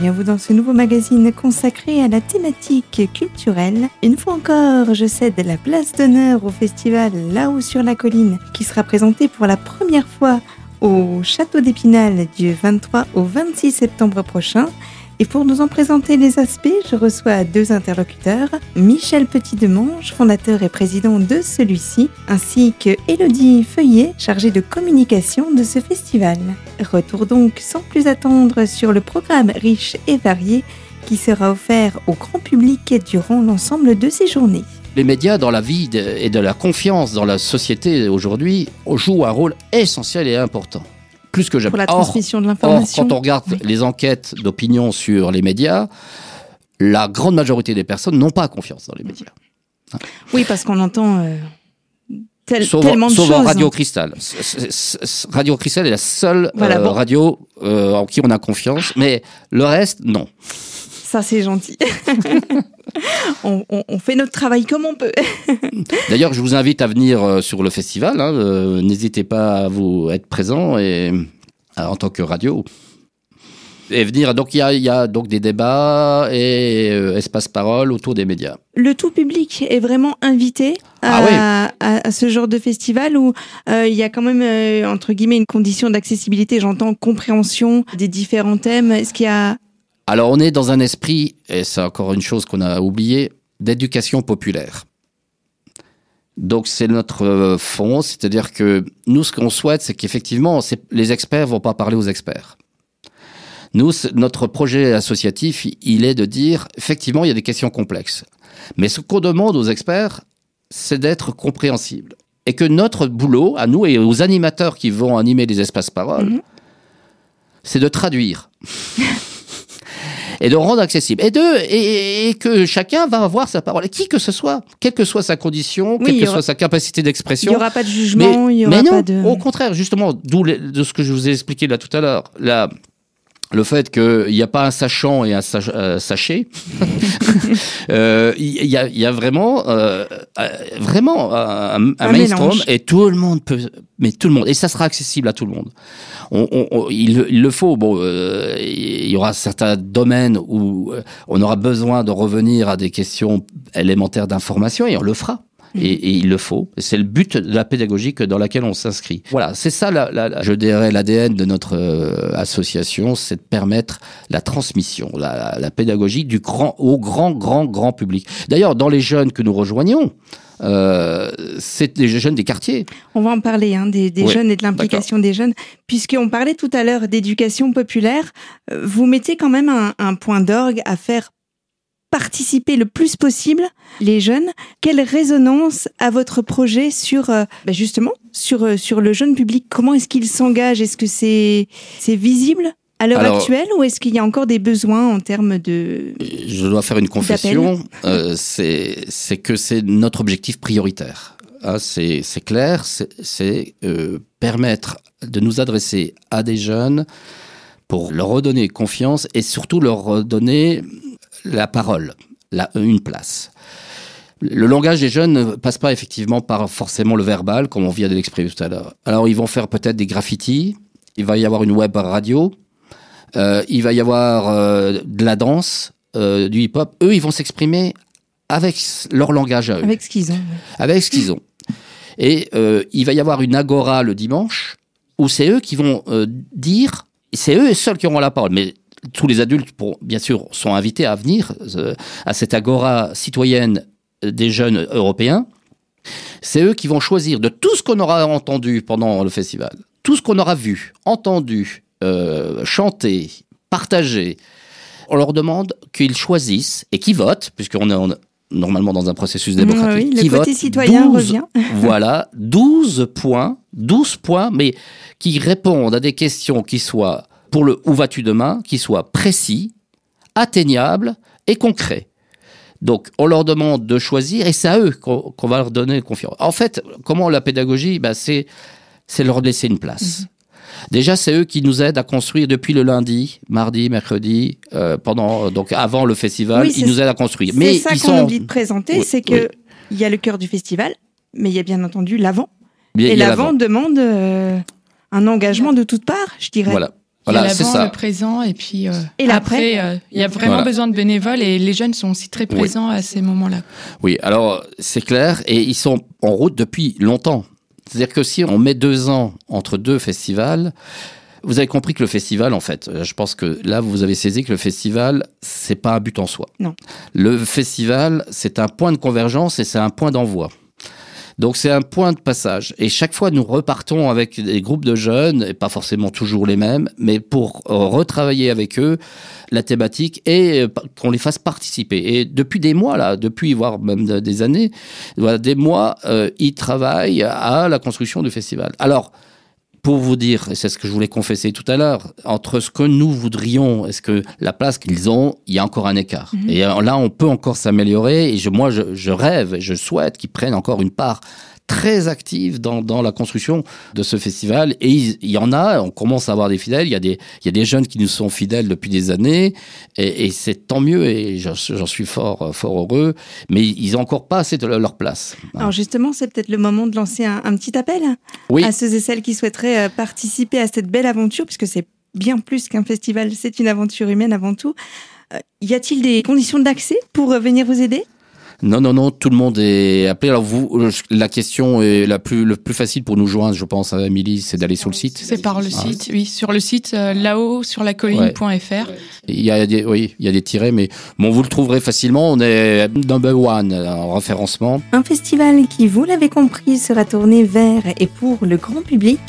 bienvenue dans ce nouveau magazine consacré à la thématique culturelle. Une fois encore, je cède la place d'honneur au festival Là-haut sur la colline qui sera présenté pour la première fois au Château d'Épinal du 23 au 26 septembre prochain et pour nous en présenter les aspects, je reçois deux interlocuteurs, Michel Petit-Demange, fondateur et président de celui-ci, ainsi que Elodie Feuillet, chargée de communication de ce festival. Retour donc sans plus attendre sur le programme riche et varié qui sera offert au grand public durant l'ensemble de ces journées. Les médias dans la vie et de la confiance dans la société aujourd'hui jouent un rôle essentiel et important plus que jamais. Pour la transmission de l'information. Quand on regarde les enquêtes d'opinion sur les médias, la grande majorité des personnes n'ont pas confiance dans les médias. Oui, parce qu'on entend euh, tellement de choses. en Radio Cristal. Radio Cristal est la seule euh, radio euh, en qui on a confiance, mais le reste, non. Ça, c'est gentil. on, fait notre travail comme on peut. D'ailleurs, je vous invite à venir euh, sur le festival. Hein, euh, n'hésitez pas à vous être présent et euh, en tant que radio et venir. Donc il y a, donc des débats et espace parole autour des médias. Le tout public est vraiment invité à, ah ce genre de festival où il y a quand même entre guillemets une condition d'accessibilité. J'entends compréhension des différents thèmes. Est-ce qu'il y a alors on est dans un esprit, et c'est encore une chose qu'on a oublié, d'éducation populaire. Donc c'est notre euh, fond, c'est-à-dire que nous ce qu'on souhaite, c'est qu'effectivement les experts vont pas parler aux experts. Nous, notre projet associatif, il est de dire, effectivement, il y a des questions complexes. Mais ce qu'on demande aux experts, c'est d'être compréhensible. Et que notre boulot, à nous et aux animateurs qui vont animer les espaces paroles, mhm. c'est de traduire. et de rendre accessible. Et, de, et, que chacun va avoir sa parole, qui que ce soit, quelle que soit sa condition, quelle que soit sa capacité d'expression. Il n'y aura pas de jugement, il y aura mais non, pas de... Au contraire, justement, d'où de ce que je vous ai expliqué là tout à l'heure, la, le fait qu'il n'y a pas un sachant et un euh, sachet, euh, il y, a, y, a, vraiment, euh, vraiment un, un, mainstream et tout le monde peut, mais tout le monde, et ça sera accessible à tout le monde. On, on, il, il, le faut. Bon, il y aura certains domaines où on aura besoin de revenir à des questions élémentaires d'information et on le fera. Et, il le faut. C'est le but de la pédagogie dans laquelle on s'inscrit. Voilà, c'est ça, la, je dirais, l'ADN de notre euh, association, c'est de permettre la transmission, la, pédagogie du grand au grand, grand, grand public. D'ailleurs, dans les jeunes que nous rejoignons, euh, c'est des jeunes des quartiers. On va en parler, hein, des, jeunes et de l'implication des jeunes. Puisqu'on parlait tout à l'heure d'éducation populaire, euh, vous mettez quand même un, un point d'orgue à faire participer le plus possible les jeunes. Quelle résonance a votre projet sur euh, bah, justement sur euh, sur le jeune public? Comment est-ce qu'il s'engage? Est-ce que c'est c'est visible à l'heure actuelle ou est-ce qu'il y a encore des besoins en termes de Je dois faire une confession. Euh, c'est c'est que c'est notre objectif prioritaire. Ah, c'est c'est clair. C'est permettre de nous adresser à des jeunes pour leur redonner confiance et surtout leur redonner la parole, la, une place. Le langage des jeunes ne passe pas effectivement par forcément le verbal, comme on vient de l'exprimer tout à l'heure. Alors ils vont faire peut-être des graffitis, il va y avoir une web radio, euh, il va y avoir euh, de la danse, euh, du hip-hop. Eux, ils vont s'exprimer avec leur langage à eux. Avec ce qu'ils ont. Avec ce qu'ils ont. Et il va y avoir une agora le dimanche, où c'est eux qui vont dire, c'est eux seuls qui auront la parole. Mais tous les adultes, pour, bien sûr, sont invités à venir euh, à cette agora citoyenne des jeunes européens. C'est eux qui vont choisir de tout ce qu'on aura entendu pendant le festival, tout ce qu'on aura vu, entendu, euh, chanté, partagé. On leur demande qu'ils choisissent et qu'ils votent, puisqu'on est normalement dans un processus démocratique. Oui, le côté citoyen revient. voilà, 12 points, 12 points, mais qui répondent à des questions qui soient pour le où vas-tu demain qui soit précis, atteignable et concret. Donc, on leur demande de choisir et c'est à eux qu'on va leur donner confiance. En fait, comment la pédagogie bah, C'est leur laisser une place. Mhm. Déjà, c'est eux qui nous aident à construire depuis le lundi, mardi, mercredi, euh, pendant donc avant le festival, ils nous aident à construire. Mais ça qu'on oublie de présenter, c'est que il y a le cœur du festival, mais il y a bien entendu l'avant. Et l'avant demande euh, un engagement de toutes parts, je dirais. Voilà. Voilà, il y a c'est l'avant, ça. le présent, et puis euh, Et après, euh, il y a vraiment Voilà. besoin de bénévoles et les jeunes sont aussi très Oui. présents à ces moments-là. Oui, alors c'est clair, et ils sont en route depuis longtemps. C'est-à-dire que si on met deux ans entre deux festivals, vous avez compris que le festival, en fait, euh, je pense que là, vous avez saisi que le festival, c'est pas un but en soi. Non. Le festival, c'est un point de convergence et c'est un point d'envoi. Donc c'est un point de passage. Et chaque fois, nous repartons avec des groupes de jeunes, et pas forcément toujours les mêmes, mais pour euh, retravailler avec eux la thématique et euh, qu'on les fasse participer. Et depuis des mois, là, depuis voire même de- des années, voilà, des mois, euh, ils travaillent à la construction du festival. Alors, pour vous dire, et c'est ce que je voulais confesser tout à l'heure, entre ce que nous voudrions et ce que la place qu'ils ont, il y a encore un écart. Et euh, là, on peut encore s'améliorer. Et je, moi, je, je rêve, et je souhaite qu'ils prennent encore une part très active dans, dans la construction de ce festival. Et il, il y en a, on commence à avoir des fidèles. Il y a des, il y a des jeunes qui nous sont fidèles depuis des années. Et, et c'est tant mieux. Et j'en suis fort, fort heureux. Mais ils n'ont encore pas assez de leur place. Alors justement, c'est peut-être le moment de lancer un, un petit appel Oui. à ceux et celles qui souhaiteraient euh, participer à cette belle aventure, puisque c'est bien plus qu'un festival, c'est une aventure humaine avant tout. Euh, y a-t-il des conditions d'accès pour euh, venir vous aider? Non, non, non, tout le monde est appelé. Alors vous, euh, la question est la plus, le plus facile pour nous joindre, je pense, à Émilie, c'est d'aller sur le site. C'est par le Ah. site, oui, sur le site euh, là-haut sur la colline.fr. Il y a des, oui, il y a des tirets, mais bon, vous le trouverez facilement. On est number one en référencement. Un festival qui, vous l'avez compris, sera tourné vers et pour le grand public,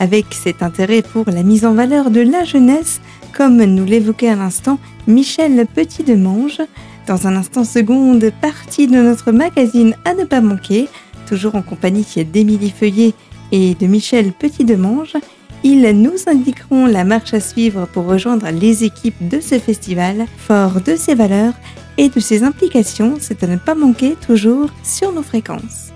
avec cet intérêt pour la mise en valeur de la jeunesse, comme nous l'évoquait à l'instant Michel Petit-Demange. Dans un instant seconde, partie de notre magazine à ne pas manquer, toujours en compagnie d'Émilie Feuillet et de Michel Petit-Demange. Ils nous indiqueront la marche à suivre pour rejoindre les équipes de ce festival, fort de ses valeurs et de ses implications, c'est à ne pas manquer toujours sur nos fréquences.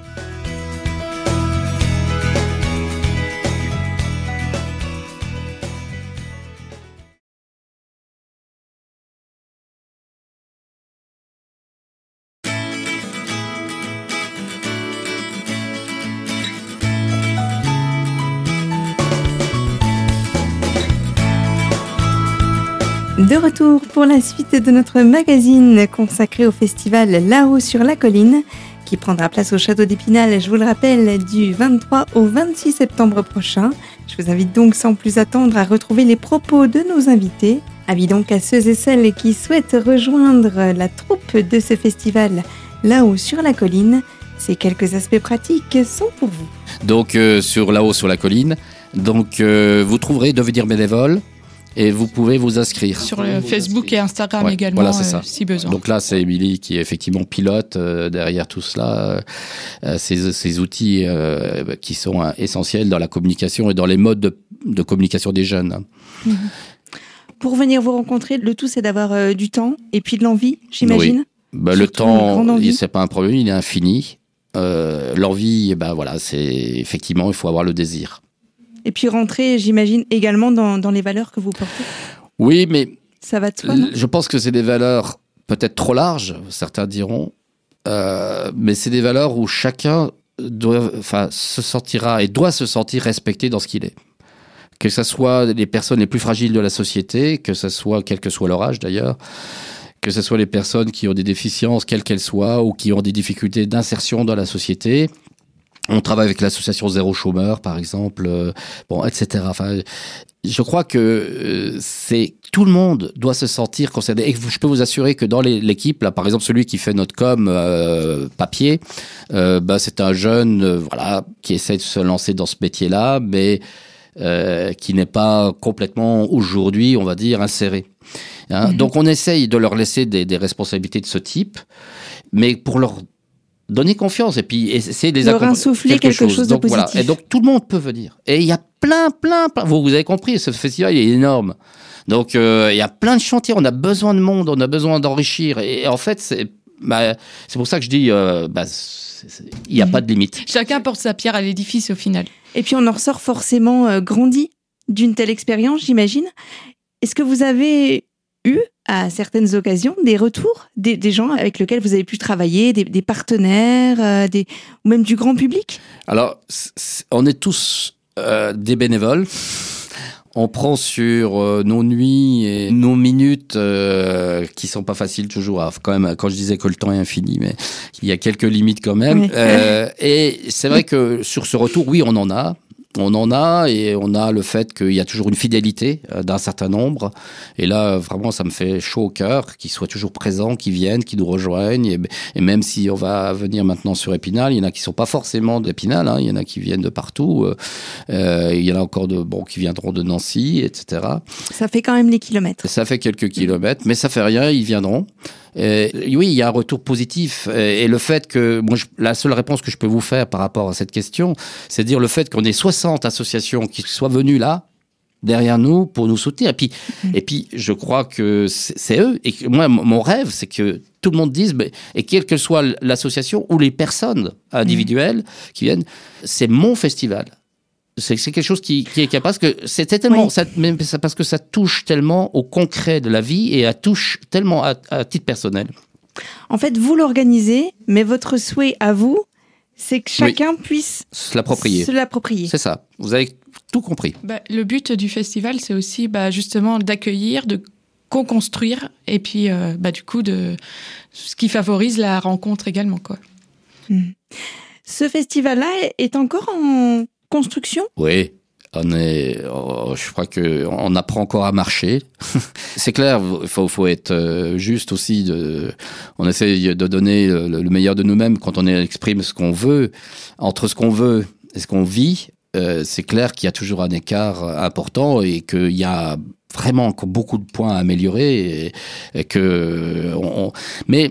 De retour pour la suite de notre magazine consacré au festival Là-haut sur la colline, qui prendra place au château d'Épinal, je vous le rappelle, du 23 au 26 septembre prochain. Je vous invite donc sans plus attendre à retrouver les propos de nos invités. Avis donc à ceux et celles qui souhaitent rejoindre la troupe de ce festival Là-haut sur la colline. Ces quelques aspects pratiques sont pour vous. Donc euh, sur là-haut sur la colline. Donc euh, vous trouverez devenir bénévole et vous pouvez vous inscrire. Sur le Facebook et Instagram Ouais, également, voilà, c'est euh, ça. si besoin. Donc là, c'est Émilie qui est effectivement pilote euh, derrière tout cela, euh, euh, ces, ces outils euh, qui sont euh, essentiels dans la communication et dans les modes de, de communication des jeunes. Pour venir vous rencontrer, le tout c'est d'avoir euh, du temps et puis de l'envie, j'imagine. Bah, le temps, c'est pas un problème, il est infini. Euh, L'envie, ben voilà, c'est effectivement, il faut avoir le désir. Et puis rentrer, j'imagine, également dans, dans les valeurs que vous portez. Oui, mais Ça va de soi, non? je pense que c'est des valeurs peut-être trop larges, certains diront, euh, mais c'est des valeurs où chacun doit, enfin, se sentira et doit se sentir respecté dans ce qu'il est. Que ce soit les personnes les plus fragiles de la société, que ce soit, quel que soit leur âge d'ailleurs, que ce soit les personnes qui ont des déficiences, quelles qu'elles soient, ou qui ont des difficultés d'insertion dans la société. On travaille avec l'association Zéro Chômeur, par exemple, euh, bon, etc. Enfin, je crois que euh, c'est tout le monde doit se sentir concerné. Et je peux vous assurer que dans l'équipe, là, par exemple, celui qui fait notre com euh, papier, euh, bah, c'est un jeune, voilà, qui essaie de se lancer dans ce métier-là, mais euh, qui n'est pas complètement aujourd'hui, on va dire, inséré. Hein. Mhm. Donc, on essaye de leur laisser des, des responsabilités de ce type, mais pour leur donner confiance et puis essayer de les Leur insuffler quelque chose de donc, voilà. positif. Et donc tout le monde peut venir. Et il y a plein, plein, plein. Vous, vous avez compris, ce festival il est énorme. Donc euh, il y a plein de chantiers. On a besoin de monde, on a besoin d'enrichir. Et, en fait, c'est bah, c'est pour ça que je dis, euh, bah, il n'y a pas de limite. Chacun porte sa pierre à l'édifice au final. Et puis on en ressort forcément euh, grandi d'une telle expérience, j'imagine. Est-ce que vous avez eu, à certaines occasions, des retours des, des gens avec lesquels vous avez pu travailler, des, des partenaires, euh, des, ou même du grand public? Alors, on est tous euh, des bénévoles. on prend sur euh, nos nuits et nos minutes qui sont pas faciles toujours. quand même, quand je disais que le temps est infini, mais il y a quelques limites quand même. Et c'est vrai que sur ce retour, oui, on en a. On en a et on a le fait qu'il y a toujours une fidélité euh, d'un certain nombre. Et là, vraiment, ça me fait chaud au cœur qu'ils soient toujours présents, qu'ils viennent, qu'ils nous rejoignent. Et, même si on va venir maintenant sur Épinal, il y en a qui sont pas forcément d'Épinal, hein, il y en a qui viennent de partout. Euh, euh, il y en a encore de bon qui viendront de Nancy, etc. Ça fait quand même les kilomètres. Ça fait quelques kilomètres, mais ça fait rien, ils viendront. Euh, oui, il y a un retour positif. Et le fait que, la seule réponse que je peux vous faire par rapport à cette question, c'est dire le fait qu'on ait 60 associations qui soient venues là, derrière nous, pour nous soutenir. Et puis, mm. et puis je crois que c'est eux. Et moi, mon rêve, c'est que tout le monde dise, et quelle que soit l'association ou les personnes individuelles qui viennent, c'est mon festival c'est quelque chose qui, est capable parce que c'est tellement ça, parce que ça touche tellement au concret de la vie et à touche tellement à, titre personnel. En fait, vous l'organisez, mais votre souhait à vous, c'est que chacun puisse se l'approprier. C'est ça. Vous avez tout compris. Bah, le but du festival, c'est aussi bah, justement d'accueillir, de co-construire et puis euh, bah, du coup de ce qui favorise la rencontre également quoi. Hmm. Ce festival-là est encore en Oui. On est, oh, je crois que on apprend encore à marcher. c'est clair, il faut, être euh, juste aussi. On essaie de donner le, meilleur de nous-mêmes quand on exprime ce qu'on veut. Entre ce qu'on veut et ce qu'on vit, euh, c'est clair qu'il y a toujours un écart important et qu'il y a vraiment beaucoup de points à améliorer mais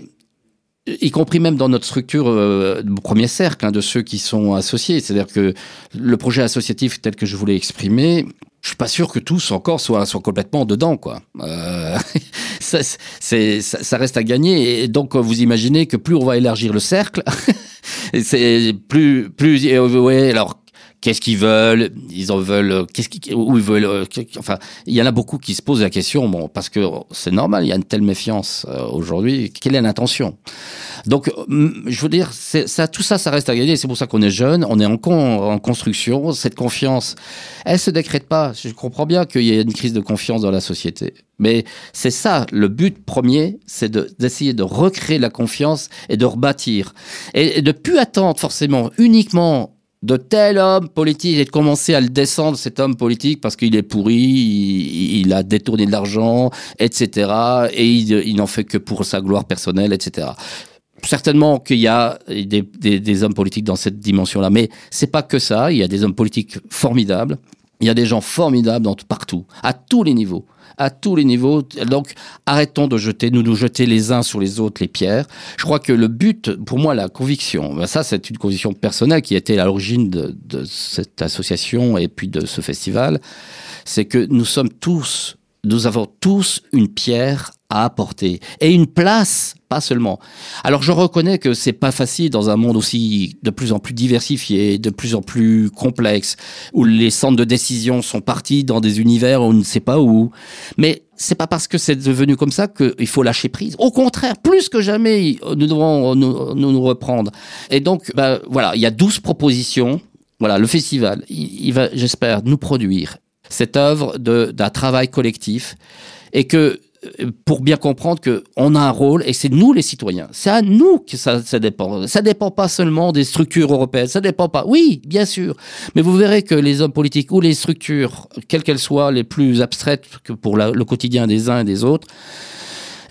y compris même dans notre structure euh, premier cercle hein, de ceux qui sont associés. C'est-à-dire que le projet associatif tel que je voulais exprimer, je suis pas sûr que tous encore soient, soient complètement dedans, quoi. Euh, ça, c'est, ça, reste à gagner. Et donc, vous imaginez que plus on va élargir le cercle, c'est plus, plus, ouais, alors qu'est-ce qu'ils veulent, ils en veulent, qu'est-ce qu'ils, où ils veulent, euh, enfin, il y en a beaucoup qui se posent la question, bon, parce que c'est normal, il y a une telle méfiance euh, aujourd'hui, quelle est l'intention? Donc, je veux dire, ça, tout ça, ça reste à gagner, c'est pour ça qu'on est jeune, on est en, en construction, cette confiance, elle se décrète pas, je comprends bien qu'il y ait une crise de confiance dans la société, mais c'est ça, le but premier, c'est d'essayer de, recréer la confiance et de rebâtir, et, et de plus attendre forcément uniquement de tel homme politique et de commencer à le descendre, cet homme politique, parce qu'il est pourri, il, a détourné de l'argent, etc. Et il, n'en fait que pour sa gloire personnelle, etc. Certainement qu'il y a des, des, hommes politiques dans cette dimension-là, mais c'est pas que ça. Il y a des hommes politiques formidables. Il y a des gens formidables dans, partout, à tous les niveaux à tous les niveaux. Donc, arrêtons de jeter, nous nous jeter les uns sur les autres les pierres. Je crois que le but, pour moi, la conviction, ben ça, c'est une conviction personnelle qui était à l'origine de, de cette association et puis de ce festival, c'est que nous sommes tous, nous avons tous une pierre à apporter et une place pas seulement. Alors je reconnais que c'est pas facile dans un monde aussi de plus en plus diversifié, de plus en plus complexe, où les centres de décision sont partis dans des univers où on ne sait pas où. Mais c'est pas parce que c'est devenu comme ça qu'il faut lâcher prise. Au contraire, plus que jamais, nous devons nous, nous, reprendre. Et donc, bah, voilà, il y a 12 propositions. Voilà, le festival, il, il va, j'espère, nous produire cette œuvre d'un travail collectif et que pour bien comprendre que on a un rôle et c'est nous les citoyens. C'est à nous que ça, ça dépend. Ça dépend pas seulement des structures européennes. Ça dépend pas. Oui, bien sûr. Mais vous verrez que les hommes politiques ou les structures, quelles qu'elles soient, les plus abstraites que pour le quotidien des uns et des autres,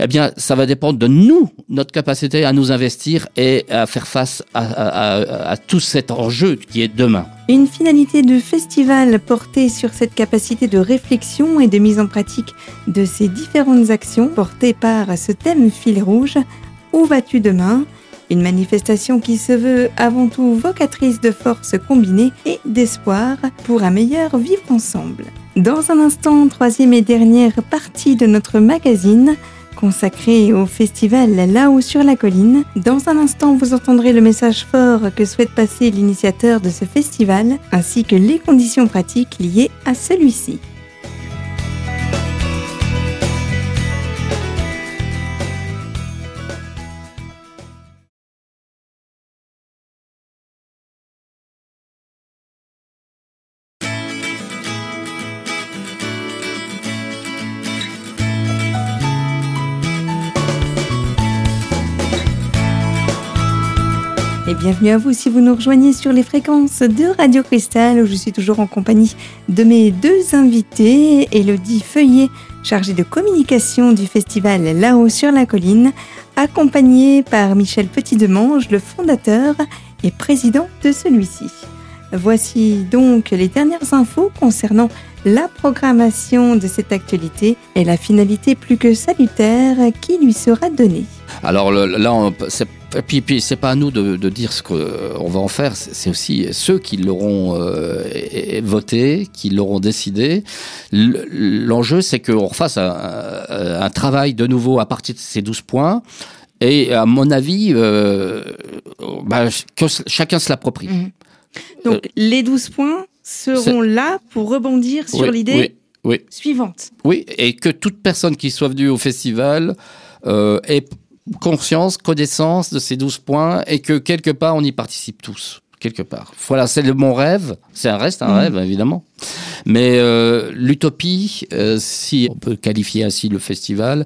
eh bien, ça va dépendre de nous, notre capacité à nous investir et à faire face à, tout cet enjeu qui est demain. Une finalité de festival portée sur cette capacité de réflexion et de mise en pratique de ces différentes actions portées par ce thème fil rouge. Où vas-tu demain? Une manifestation qui se veut avant tout vocatrice de forces combinées et d'espoir pour un meilleur vivre ensemble. Dans un instant, troisième et dernière partie de notre magazine, consacré au festival Là-haut sur la colline. Dans un instant, vous entendrez le message fort que souhaite passer l'initiateur de ce festival, ainsi que les conditions pratiques liées à celui-ci. Bienvenue à vous si vous nous rejoignez sur les fréquences de Radio Cristal où je suis toujours en compagnie de mes deux invités, Elodie Feuillet, chargée de communication du festival Là-haut sur la colline, accompagnée par Michel Petit-Demange, le fondateur et président de celui-ci. Voici donc les dernières infos concernant la programmation de cette actualité et la finalité plus que salutaire qui lui sera donnée. Alors là, c'est puis, puis c'est pas à nous de, dire ce qu'on va en faire, c'est aussi ceux qui l'auront euh, voté, qui l'auront décidé. L'enjeu, c'est qu'on refasse un, travail de nouveau à partir de ces 12 points. Et à mon avis, euh, bah, que chacun se l'approprie. Mmh. Donc euh, les 12 points seront là pour rebondir sur l'idée suivante. Oui, et que toute personne qui soit venue au festival ait conscience, connaissance de ces 12 points et que quelque part on y participe tous. Quelque part. Voilà, c'est mon rêve. C'est un reste un mmh. rêve, évidemment. Mais euh, l'utopie, euh, si on peut qualifier ainsi le festival,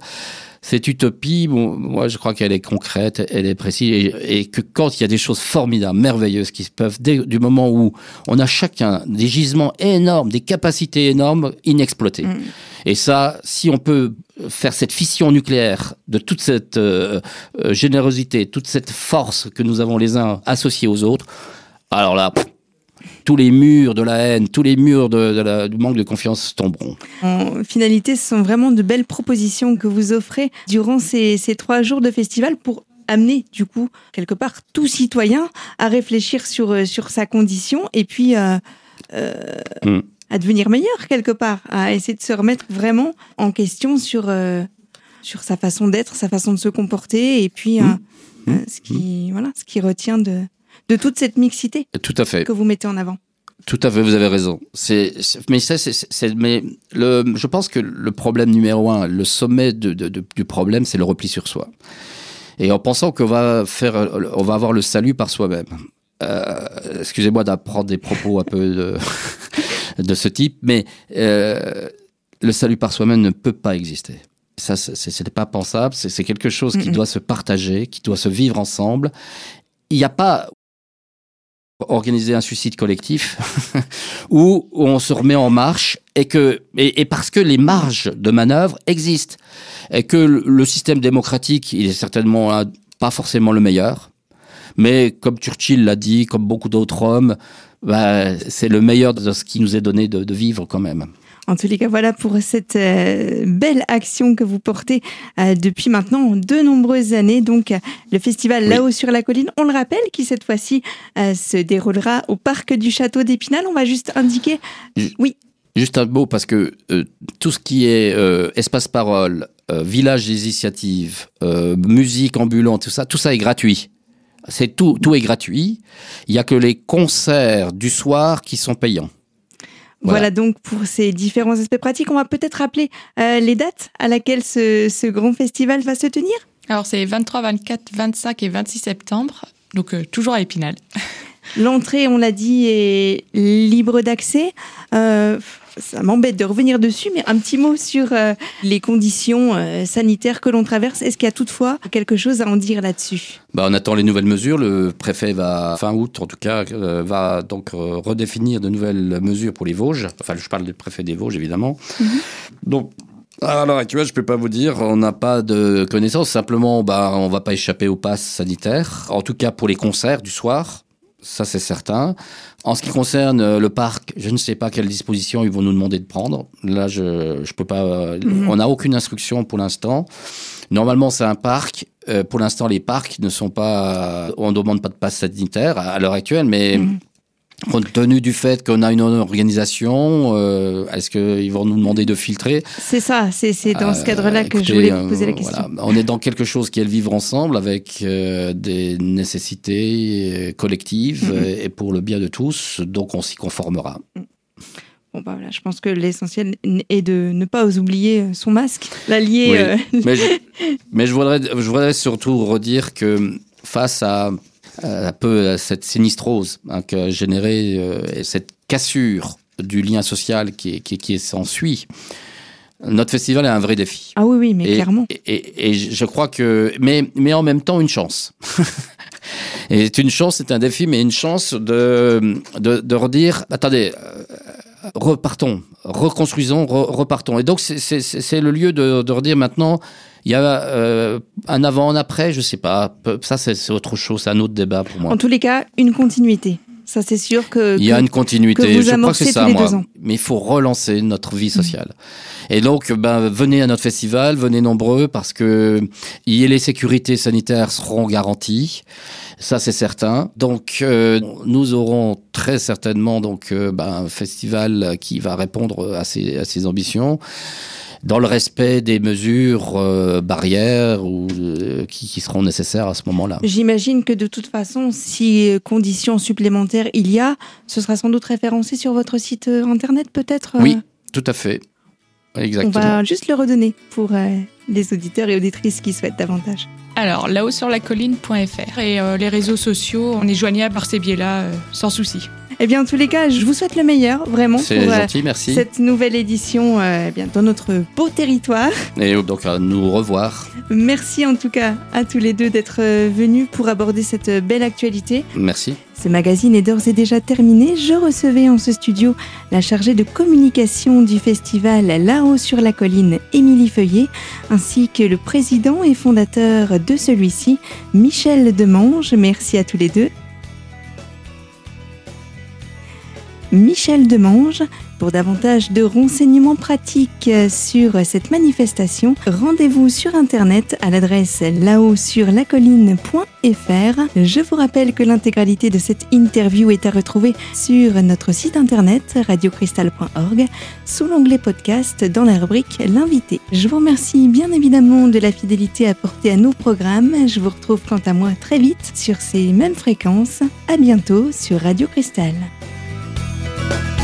cette utopie, bon, moi je crois qu'elle est concrète, elle est précise, et, que quand il y a des choses formidables, merveilleuses qui se peuvent, dès du moment où on a chacun des gisements énormes, des capacités énormes inexploitées. Mm. Et ça, si on peut faire cette fission nucléaire de toute cette euh, euh, générosité, toute cette force que nous avons les uns associés aux autres, alors là, tous les murs de la haine, tous les murs de, du manque de confiance tomberont. En finalité, ce sont vraiment de belles propositions que vous offrez durant ces, trois jours de festival pour amener du coup quelque part tout citoyen à réfléchir sur, euh, sur sa condition et puis euh, euh, mm. à devenir meilleur quelque part, à essayer de se remettre vraiment en question sur, sur sa façon d'être, sa façon de se comporter et puis mm. Mm. ce, qui, voilà, ce qui retient de, de toute cette mixité Tout à fait. que vous mettez en avant. Tout à fait, vous avez raison. C'est, mais ça, c'est, mais le, je pense que le problème numéro un, le sommet de, du problème, c'est le repli sur soi. Et en pensant qu'on va faire, on va avoir le salut par soi-même. Euh, excusez-moi d'apprendre des propos un peu de, de ce type, mais euh, le salut par soi-même ne peut pas exister. Ça, c'est pas pensable. C'est quelque chose qui doit se partager, qui doit se vivre ensemble. Il n'y a pas organiser un suicide collectif où on se remet en marche et que et, parce que les marges de manœuvre existent et que le, système démocratique il est certainement pas forcément le meilleur mais comme Churchill l'a dit comme beaucoup d'autres hommes bah, c'est le meilleur de ce qui nous est donné de vivre quand même. En tous les cas, voilà pour cette euh, belle action que vous portez euh, depuis maintenant de nombreuses années. Donc, le festival Là-haut sur la colline, on le rappelle, qui cette fois-ci euh, se déroulera au parc du château d'Épinal. On va juste indiquer. Oui. Juste un mot, parce que tout ce qui est espace parole, village des initiatives, musique ambulante, tout ça, tout ça est gratuit. C'est tout, tout est gratuit. Il y a que les concerts du soir qui sont payants. Voilà. donc pour ces différents aspects pratiques. On va peut-être rappeler euh, les dates à laquelle ce, grand festival va se tenir? Alors c'est 23, 24, 25 et 26 septembre, donc euh, toujours à Épinal. L'entrée, on l'a dit, est libre d'accès. Euh, ça m'embête de revenir dessus, mais un petit mot sur euh, les conditions euh, sanitaires que l'on traverse. Est-ce qu'il y a toutefois quelque chose à en dire là-dessus? Bah, On attend les nouvelles mesures. Le préfet va, fin août en tout cas, euh, va donc redéfinir de nouvelles mesures pour les Vosges. Enfin, je parle du préfet des Vosges, évidemment. Mhm. Donc, à l'heure actuelle, je peux pas vous dire, on n'a pas de connaissances. Simplement, bah, on va pas échapper au pass sanitaire. En tout cas, pour les concerts du soir ça c'est certain. En ce qui concerne euh, le parc, je ne sais pas quelles dispositions ils vont nous demander de prendre. Là, je, je peux pas. Euh, mhm. On n'a aucune instruction pour l'instant. Normalement, c'est un parc. Euh, pour l'instant, les parcs ne sont pas. On ne demande pas de passe sanitaire à, l'heure actuelle, mais mhm. Compte tenu du fait qu'on a une organisation, euh, est-ce qu'ils vont nous demander de filtrer? C'est ça, c'est dans ce cadre-là que je voulais vous poser la question. On est dans quelque chose qui est le vivre ensemble avec euh, des nécessités collectives mm-hmm. et pour le bien de tous, donc on s'y conformera. Mm. Bon bah voilà, je pense que l'essentiel est de ne pas oublier son masque, l'allier. mais, je, mais je, voudrais, je voudrais surtout redire que face à euh, un peu euh, cette sinistrose hein, a généré euh, cette cassure du lien social qui, qui, qui s'ensuit. Notre festival est un vrai défi. Ah oui, oui, mais clairement. Et, et, je crois que, mais, mais en même temps, une chance. Et c'est une chance, c'est un défi, mais une chance de, de, de redire, attendez, euh, repartons, reconstruisons, re- repartons. Et donc, c'est le lieu de, de redire maintenant, il y a euh, un avant, un après, je sais pas. Ça, c'est autre chose, c'est un autre débat pour moi. En tous les cas, une continuité. Ça, c'est sûr que. Il y a que- une continuité. je crois que c'est ça, moi. Mais il faut relancer notre vie sociale. Et donc, ben, venez à notre festival, venez nombreux parce que y- les sécurités sanitaires seront garanties. Ça, c'est certain. Donc, euh, nous aurons très certainement donc euh, ben, un festival qui va répondre à ses, à ses ambitions dans le respect des mesures euh, barrières ou euh, qui, qui seront nécessaires à ce moment-là. J'imagine que de toute façon, si euh, conditions supplémentaires il y a, ce sera sans doute référencé sur votre site internet, peut-être. Oui, tout à fait. On Exactement. va juste le redonner pour euh, les auditeurs et auditrices qui souhaitent davantage. Alors, là-haut sur la colline.fr et euh, les réseaux sociaux, on est joignable par ces biais-là euh, sans souci. Eh bien, en tous les cas, je vous souhaite le meilleur, vraiment, pour C'est euh, gentil, merci. cette nouvelle édition euh, eh bien, dans notre beau territoire. Et donc à nous revoir. Merci en tout cas à tous les deux d'être euh, venus pour aborder cette euh, belle actualité. Merci. Ce magazine est d'ores et déjà terminé. Je recevais en ce studio la chargée de communication du festival Là-haut sur la colline, Émilie Feuillet, ainsi que le président et fondateur de celui-ci, Michel Demange. Merci à tous les deux. Michel Demange. Pour davantage de renseignements pratiques sur cette manifestation, rendez-vous sur internet à l'adresse là-haut sur lacolline.fr. Je vous rappelle que l'intégralité de cette interview est à retrouver sur notre site internet radiocristal.org sous l'onglet podcast dans la rubrique L'invité. Je vous remercie bien évidemment de la fidélité apportée à nos programmes. Je vous retrouve quant à moi très vite sur ces mêmes fréquences. À bientôt sur Radio Cristal. Bye.